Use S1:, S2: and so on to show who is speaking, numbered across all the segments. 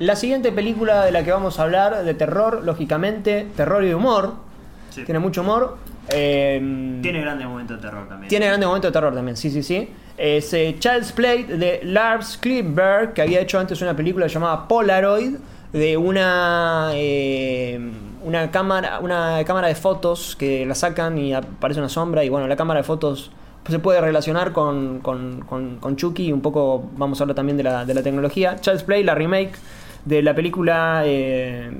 S1: La siguiente película de la que vamos a hablar, de terror, lógicamente, terror y de humor.
S2: Sí.
S1: Tiene mucho humor. Eh,
S2: Tiene grandes momentos de terror también.
S1: tiene grandes momentos de terror también, sí, sí, sí. Es eh, Child's Play de Lars Klingberg, que había hecho antes una película llamada Polaroid, de una eh, una cámara una cámara de fotos que la sacan y aparece una sombra y bueno, la cámara de fotos se puede relacionar con, con, con, con Chucky y un poco vamos a hablar también de la, de la tecnología. Child's Play, la remake de la película eh,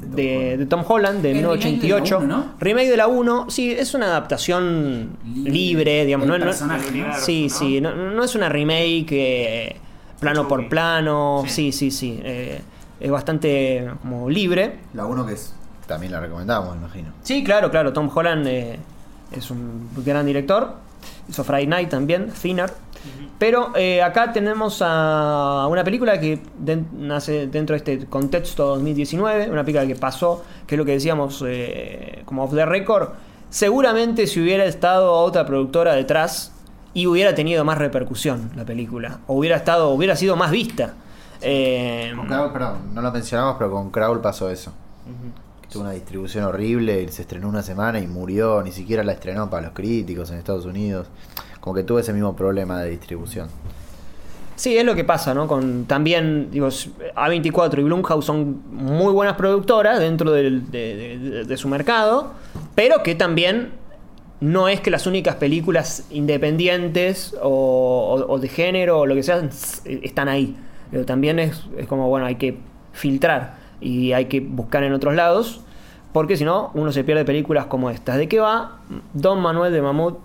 S1: de, de Tom Holland de
S3: El remake de la
S1: 1988.
S3: uno, ¿no?
S1: Remake de la 1, sí, es una adaptación
S3: Libre.
S1: libre, digamos. No, no- sí,
S2: ¿no?
S1: sí, no, no es una remake eh, plano por plano, sí,
S2: Sí.
S1: sí, sí. eh, es bastante como libre.
S4: La uno que es. También la recomendamos, me imagino.
S1: Sí, claro, claro. Tom Holland eh, es un gran director. Hizo Friday Night también, Thinner. Pero eh, acá tenemos a una película que nace dentro de este contexto 2019, una película que pasó, que es lo que decíamos eh, como off the record. Seguramente si hubiera estado otra productora detrás y hubiera tenido más repercusión la película, o hubiera estado, hubiera sido más vista. Eh,
S4: Con Crawl, perdón, no lo mencionamos, pero con Crawl pasó eso. Tuvo una distribución horrible, se estrenó una semana y murió, ni siquiera la estrenó para los críticos en Estados Unidos. Como que tuvo ese mismo problema de distribución.
S1: Sí, es lo que pasa, ¿no? Con también, digo, A24 y Blumhouse son muy buenas productoras dentro de, su mercado, pero que también no es que las únicas películas independientes o, de género o lo que sea están ahí. Pero también es, es como, bueno, hay que filtrar y hay que buscar en otros lados, porque si no, uno se pierde películas como estas. ¿De qué va? Don Manuel de Mamut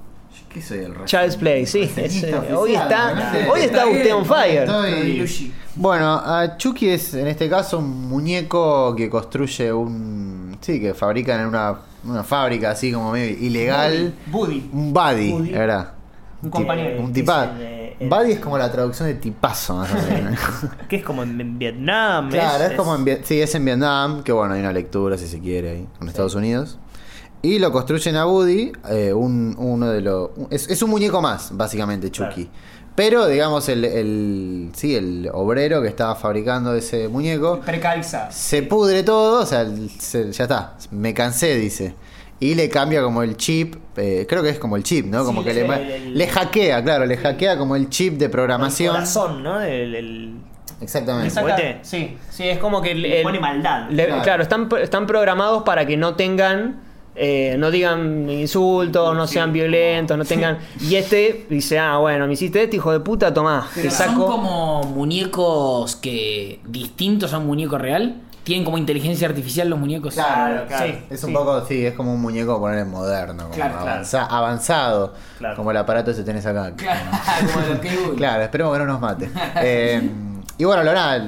S4: ¿Qué soy el
S1: Child's Play, sí.
S4: reseñista
S1: es, eh,
S4: oficial,
S1: hoy está,
S4: ¿no?
S1: hoy está usted on fire.
S4: Estoy-. Bueno, a Chucky es en este caso un muñeco que construye un. Sí, que fabrican en una, una fábrica así como medio ilegal.
S1: Buddy.
S4: Un buddy,
S1: Buddy.
S4: ¿verdad?
S1: Un compañero.
S4: Un tipa.
S2: Es el de- el-
S4: Buddy es como la traducción de tipazo, más o menos.
S2: Que es como en, en Vietnam.
S4: Claro, es, como en sí, es en Vietnam, que bueno, hay una lectura si se quiere ahí, con Estados Unidos. Y lo construyen a Woody, eh, un, uno de los... Es, es un muñeco más, básicamente, Chucky. Pero, digamos, el, el, sí, el obrero que estaba fabricando ese muñeco,
S1: Precarizado.
S4: se pudre todo, o sea, el- se- ya está, me cansé, dice. Y le cambia como el chip, eh, creo que es como el chip, ¿no? Como
S1: Sí,
S4: que le,
S1: el- el-
S4: le hackea, claro, le hackea como el chip de
S2: El
S4: programación.
S2: corazón, ¿no? El, el-
S4: Exactamente.
S1: Sí, sí, es como que el-
S2: Le
S1: el-
S2: pone maldad.
S1: le-
S4: Claro.
S1: claro, están, están programados para que no tengan, eh, no digan insultos, no sean violentos, no tengan. Y este dice, ah, bueno, me hiciste esto, hijo de puta, tomá, te
S3: Pero son
S1: saco.
S3: como muñecos que distintos a un muñeco real. Tienen como inteligencia artificial los muñecos.
S4: Claro,
S1: claro.
S4: sí, es un
S1: Sí.
S4: poco, sí, es como un muñeco poner moderno, como
S3: Claro, claro.
S4: avanza- avanzado,
S2: Claro.
S4: como el aparato ese tenés acá.
S3: Claro, como.
S4: Claro, esperemos que no nos mate. Eh, y bueno, lo nada,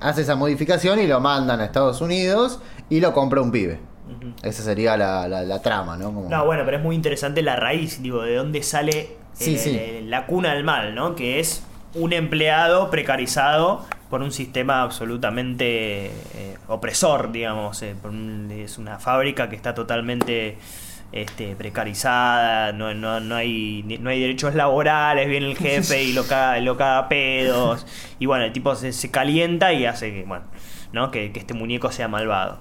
S4: hace esa modificación y lo mandan a Estados Unidos y lo compra un pibe. Esa sería la, la- la trama, ¿no? Como-
S2: No, bueno, pero es muy interesante la raíz, digo, de dónde sale
S4: Sí,
S2: eh,
S4: sí.
S2: la cuna del mal, ¿no? Que es un empleado precarizado por un sistema absolutamente eh, opresor, digamos. eh, por un- es una fábrica que está totalmente este, precarizada, no, no, no, hay, no hay derechos laborales, viene el jefe y lo caga, lo caga pedos. Y bueno, el tipo se, se calienta y hace que, bueno, ¿no? que, que este muñeco sea malvado.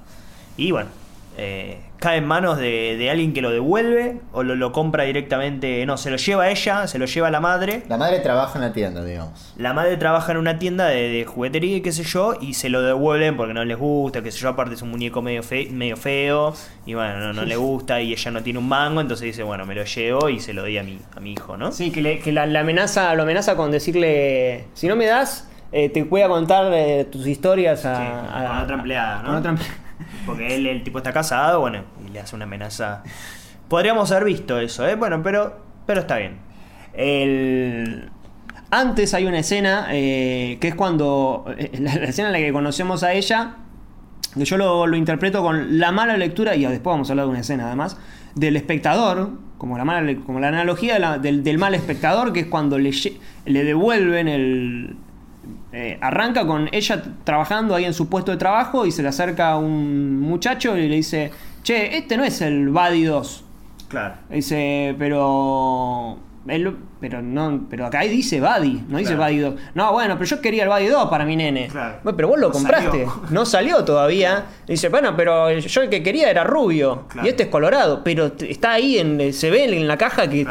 S2: Y bueno, eh, cae en manos de, de alguien que lo devuelve o lo, lo compra directamente. No, se lo lleva ella, se lo lleva la madre.
S4: La madre trabaja en la tienda, digamos.
S2: La madre trabaja en una tienda de, de juguetería y qué sé yo, y se lo devuelven porque no les gusta, qué sé yo, aparte es un muñeco medio, fe- medio feo, y bueno, no, no le gusta, y ella no tiene un mango, entonces dice, bueno, me lo llevo y se lo di a mi, a mi hijo, ¿no?
S1: Sí, que, le- que la, la amenaza, lo amenaza con decirle, si no me das, eh, te voy a contar eh, tus historias a,
S2: Sí,
S1: a-
S2: con otra empleada, ¿no?
S1: con otra empleada.
S2: Porque él, el tipo está casado, bueno, y le hace una amenaza. Podríamos haber visto eso, ¿eh? Bueno, pero, pero está bien.
S1: El... Antes hay una escena eh, que es cuando. eh, La, escena en la que conocemos a ella. Que yo lo, lo interpreto con la mala lectura, y después vamos a hablar de una escena además, del espectador, como la, mala, como la analogía del, mal espectador, que es cuando le, le devuelven el. Eh, arranca con ella trabajando ahí en su puesto de trabajo y se le acerca un muchacho y le dice: Che, este no es el Buddy 2.
S2: Claro.
S1: Dice, pero él- pero no, pero acá ahí dice Buddy, no dice. Buddy 2. No, bueno, pero yo quería el Buddy 2 para mi nene.
S2: Claro.
S1: Bueno, pero vos lo
S2: No
S1: compraste,
S2: salió.
S1: no salió todavía. Dice, bueno, pero yo el que quería era rubio y este es colorado, pero está ahí, en, se ve en la caja que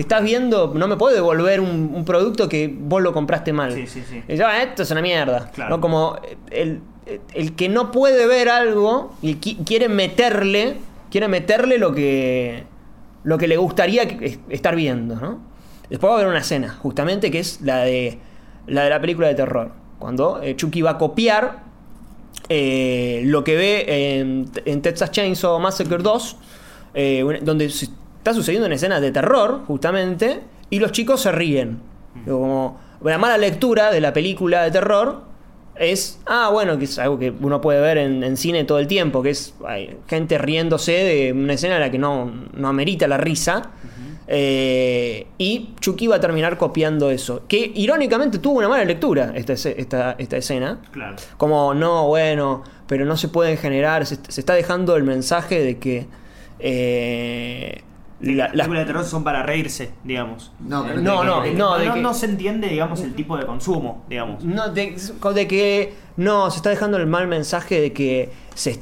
S1: estás viendo, no me puede devolver un, un producto que vos lo compraste mal.
S2: Sí, sí, sí.
S1: Y yo, "Ah, esto es una mierda.
S2: Claro.
S1: ¿no? Como el, el que no puede ver algo y qui- quiere meterle, quiere meterle lo que, lo que le gustaría estar viendo, ¿no? Después va a haber una escena, justamente, que es la de la, de la película de terror. Cuando eh, Chucky va a copiar eh, lo que ve en, en Texas Chainsaw Massacre 2, eh, donde se- está sucediendo una escena de terror, justamente, y los chicos se ríen. Digo, Como la mala lectura de la película de terror es, ah, bueno, que es algo que uno puede ver en, en cine todo el tiempo, que es hay gente riéndose de una escena en la que no, no amerita la risa. Eh, y Chucky va a terminar copiando eso. Que irónicamente tuvo una mala lectura esta, esta, esta escena.
S2: Claro.
S1: Como, no, bueno, pero no se pueden generar. Se, se está dejando el mensaje de que. eh, la-
S2: las
S1: las-
S2: películas de terror son para reírse, digamos.
S4: No,
S2: Eh,
S4: no
S1: No,
S2: de
S1: no,
S2: que- de que
S1: no, de que-
S2: no se entiende, digamos, el tipo de consumo, digamos.
S1: no, de, de que. No, se está dejando el mal mensaje de que se. se-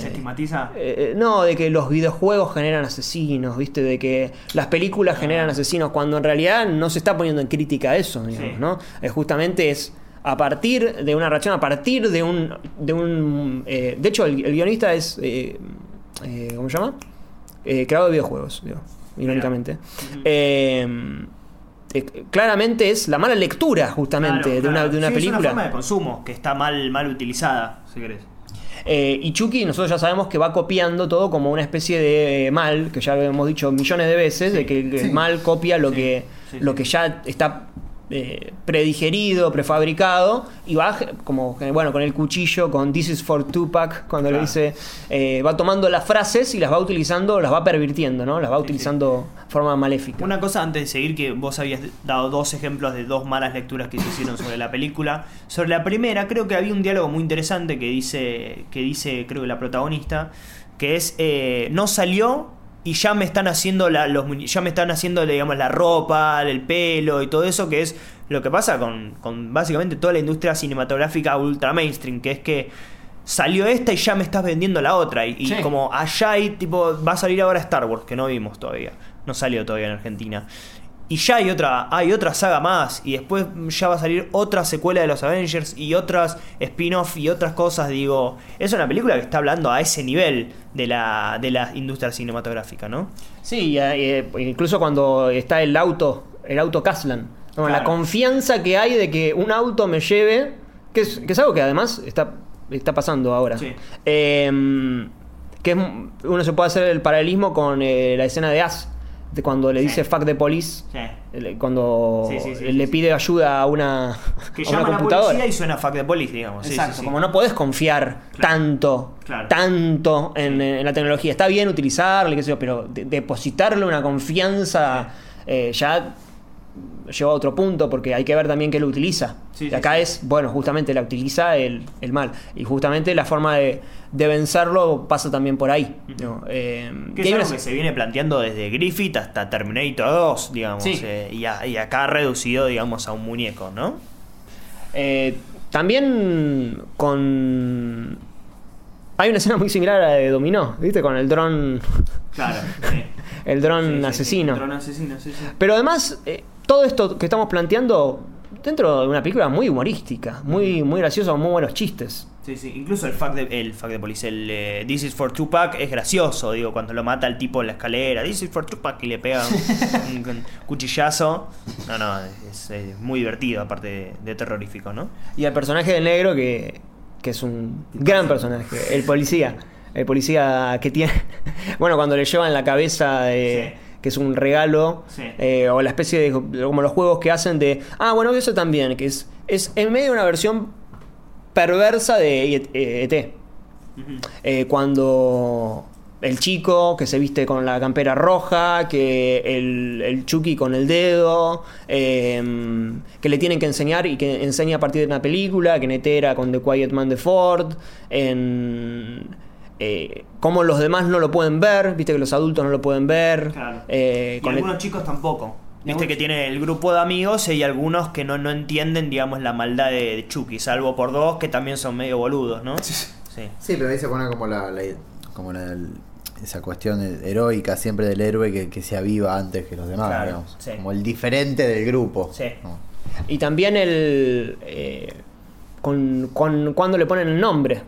S2: Se estigmatiza.
S1: eh, no, de que los videojuegos generan asesinos, ¿viste? De que las películas generan asesinos, cuando en realidad no se está poniendo en crítica eso, digamos,
S2: Sí.
S1: ¿no? Es justamente es a partir de una reacción, a partir de un. De, un, eh, de hecho, el, el guionista es. eh, eh, ¿Cómo se llama? Eh, creador de videojuegos, digo, irónicamente. Eh, eh, claramente es la mala lectura, justamente,
S2: Claro,
S1: de una, de una
S2: Sí,
S1: película.
S2: Es una forma de consumo que está mal, mal utilizada, si querés.
S1: Eh, y Chucky, nosotros ya sabemos que va copiando todo como una especie de eh, mal, que ya lo hemos dicho millones de veces, de que el,
S4: Sí.
S1: mal copia lo
S2: Sí,
S1: que lo que ya está eh, predigerido, prefabricado, y va como, bueno, con el cuchillo, con This is for Tupac, cuando le
S2: Claro.
S1: dice, eh, va tomando las frases y las va utilizando, las va pervirtiendo, ¿no? Las va utilizando de forma maléfica.
S2: Una cosa antes de seguir, que vos habías dado dos ejemplos de dos malas lecturas que se hicieron sobre la película. Sobre la primera, creo que había un diálogo muy interesante que dice, que dice creo que la protagonista, que es, eh, no salió y ya me están haciendo la, los ya me están haciendo digamos la ropa, el pelo y todo eso, que es lo que pasa con, con básicamente toda la industria cinematográfica ultra mainstream, que es que salió esta y ya me estás vendiendo la otra. Y, como allá hay, tipo, va a salir ahora Star Wars, que no vimos todavía. No salió todavía en Argentina. Y ya hay otra, hay otra saga más. Y después ya va a salir otra secuela de los Avengers y otras spin-off y otras cosas. Digo, es una película que está hablando a ese nivel de la, de la industria cinematográfica, ¿no?
S1: Sí, eh, incluso cuando está el auto, el auto Caslan, ¿no? la confianza que hay de que un auto me lleve, que es, que es algo que además está, está pasando ahora.
S2: Sí.
S1: Eh, que es- uno se puede hacer el paralelismo con eh, la escena de As, de cuando le
S2: Sí.
S1: dice fuck the police,
S2: Sí.
S1: cuando
S2: Sí,
S1: le pide ayuda a una,
S2: Que
S1: a
S2: llama
S1: una
S2: a la
S1: computadora.
S2: policía y suena fuck the police, digamos. Sí,
S1: Exacto,
S2: sí, sí.
S1: como no podés confiar
S2: Claro.
S1: tanto,
S2: Claro.
S1: tanto en, en la tecnología. Está bien utilizarla, qué sé yo, pero de- depositarle una confianza eh, ya lleva a otro punto porque hay que ver también qué lo utiliza.
S2: Sí,
S1: y acá
S2: sí.
S1: es, bueno, justamente la utiliza el, el mal. Y justamente la forma de, de vencerlo pasa también por ahí. ¿no? Eh,
S2: Que es algo que se viene planteando desde Griffith hasta Terminator 2, digamos. Eh, y, a- y acá reducido, digamos, a un muñeco, ¿no?
S1: Eh, también con... Hay una escena muy similar a la de Dominó, ¿viste? Con el dron...
S2: Claro.
S1: El dron asesino.
S2: Dron asesino.
S1: Pero además, todo esto que estamos planteando dentro de una película muy humorística, muy, muy graciosa, con muy buenos chistes.
S2: Sí, sí. Incluso el fuck de, el fuck de policía, el eh, This is for Tupac es gracioso, digo, cuando lo mata el tipo en la escalera, This is for Tupac y le pega un, un- un cuchillazo. No, no, es, es muy divertido, aparte de, de terrorífico, ¿no?
S1: Y al personaje del negro, que, que es un gran personaje, el policía. El policía que tiene. Bueno, cuando le llevan la cabeza de-
S2: Sí.
S1: Que es un regalo,
S2: Sí.
S1: eh, o la especie de. como los juegos que hacen de. Ah, bueno, eso también, que es, es en medio de una versión perversa de ET. Eh, cuando el chico que se viste con la campera roja, que el, el Chucky con el dedo, eh, que le tienen que enseñar y que enseña a partir de una película, que en ET era con The Quiet Man de Ford, en, eh, cómo los demás no lo pueden ver, viste que los adultos no lo pueden ver.
S2: Claro.
S1: eh,
S2: y
S1: con el-
S2: algunos chicos tampoco. Viste que tiene el grupo de amigos y hay algunos que no, no entienden, digamos, la maldad de, de Chucky, salvo por dos que también son medio boludos, ¿no? Sí.
S4: Sí, pero ahí se pone como la, la- como la- esa cuestión heroica siempre del héroe que, que se aviva antes que los demás,
S2: Claro,
S4: digamos.
S2: sí.
S4: Como el diferente del grupo.
S2: Sí.
S4: ¿no?
S1: Y también el. eh, con, con- cuando le ponen el nombre.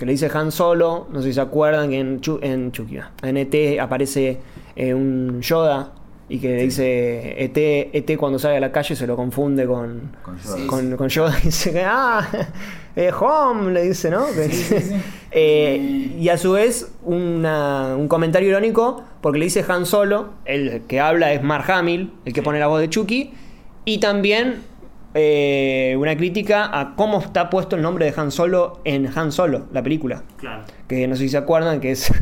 S1: Que le dice Han Solo. No sé si se acuerdan que en, Chu- en Chucky. va, En ET aparece eh, un Yoda. Y que le dice ET, ET cuando sale a la calle se lo confunde con,
S4: Con Yoda.
S1: con, con Yoda. Y dice que, ah, eh, home, le dice, ¿no? Eh, y a su vez, una- un comentario irónico, porque le dice Han Solo, el que habla es Mark Hamill, el que pone la voz de Chucky, y también eh, una crítica a cómo está puesto el nombre de Han Solo en Han Solo, la película.
S2: Claro.
S1: Que no sé si se acuerdan, que es...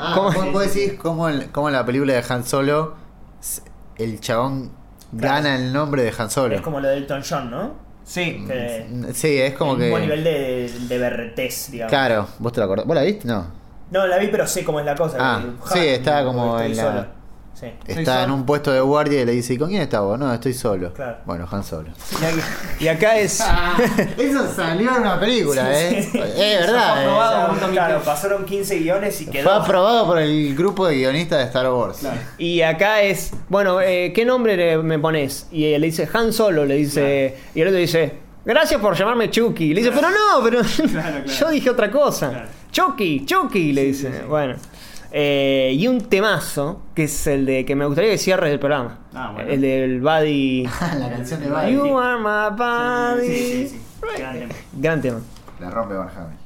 S4: Ah,
S1: ¿Cómo?
S4: ¿Cómo vos decís cómo, en- cómo en la película de Han Solo el chabón gana el nombre de Han Solo?
S2: Es como lo de Elton John, ¿no? Sí. Que
S4: Sí, es como que.
S2: mismo nivel de, de berretés, digamos.
S4: Claro, ¿vos te lo acordás? ¿Vos la viste? No.
S2: No, la vi, pero sé cómo es la cosa.
S4: Ah,
S2: que-
S4: sí, estaba como en la-
S2: solo. Sí.
S4: Está en un puesto de guardia y le dice, ¿y con quién estás vos? No, estoy solo.
S2: Claro.
S4: Bueno, Han Solo.
S1: Y acá, y acá es...
S4: Eso salió en una película, ¿eh? Es
S2: Fue
S4: verdad. eh.
S2: aprobado, claro, pasaron 15 guiones y
S4: Fue
S2: quedó.
S4: aprobado por el grupo de guionistas de Star Wars.
S1: Y acá es, bueno, eh, ¿qué nombre le- me pones? Y él le dice Han Solo, le dice, y el otro dice, gracias por llamarme Chucky. Y le dice, pero no, pero
S2: claro.
S1: yo dije otra cosa.
S2: Claro.
S1: Chucky, Chucky, le dice. Bueno. Eh, y un temazo, que es el de que me gustaría que cierre el programa.
S2: Ah, bueno.
S1: El del Buddy.
S4: la canción de Buddy.
S1: You are my buddy.
S2: Sí, sí, sí. Gran tema.
S1: Gran tema.
S4: La rompe Van.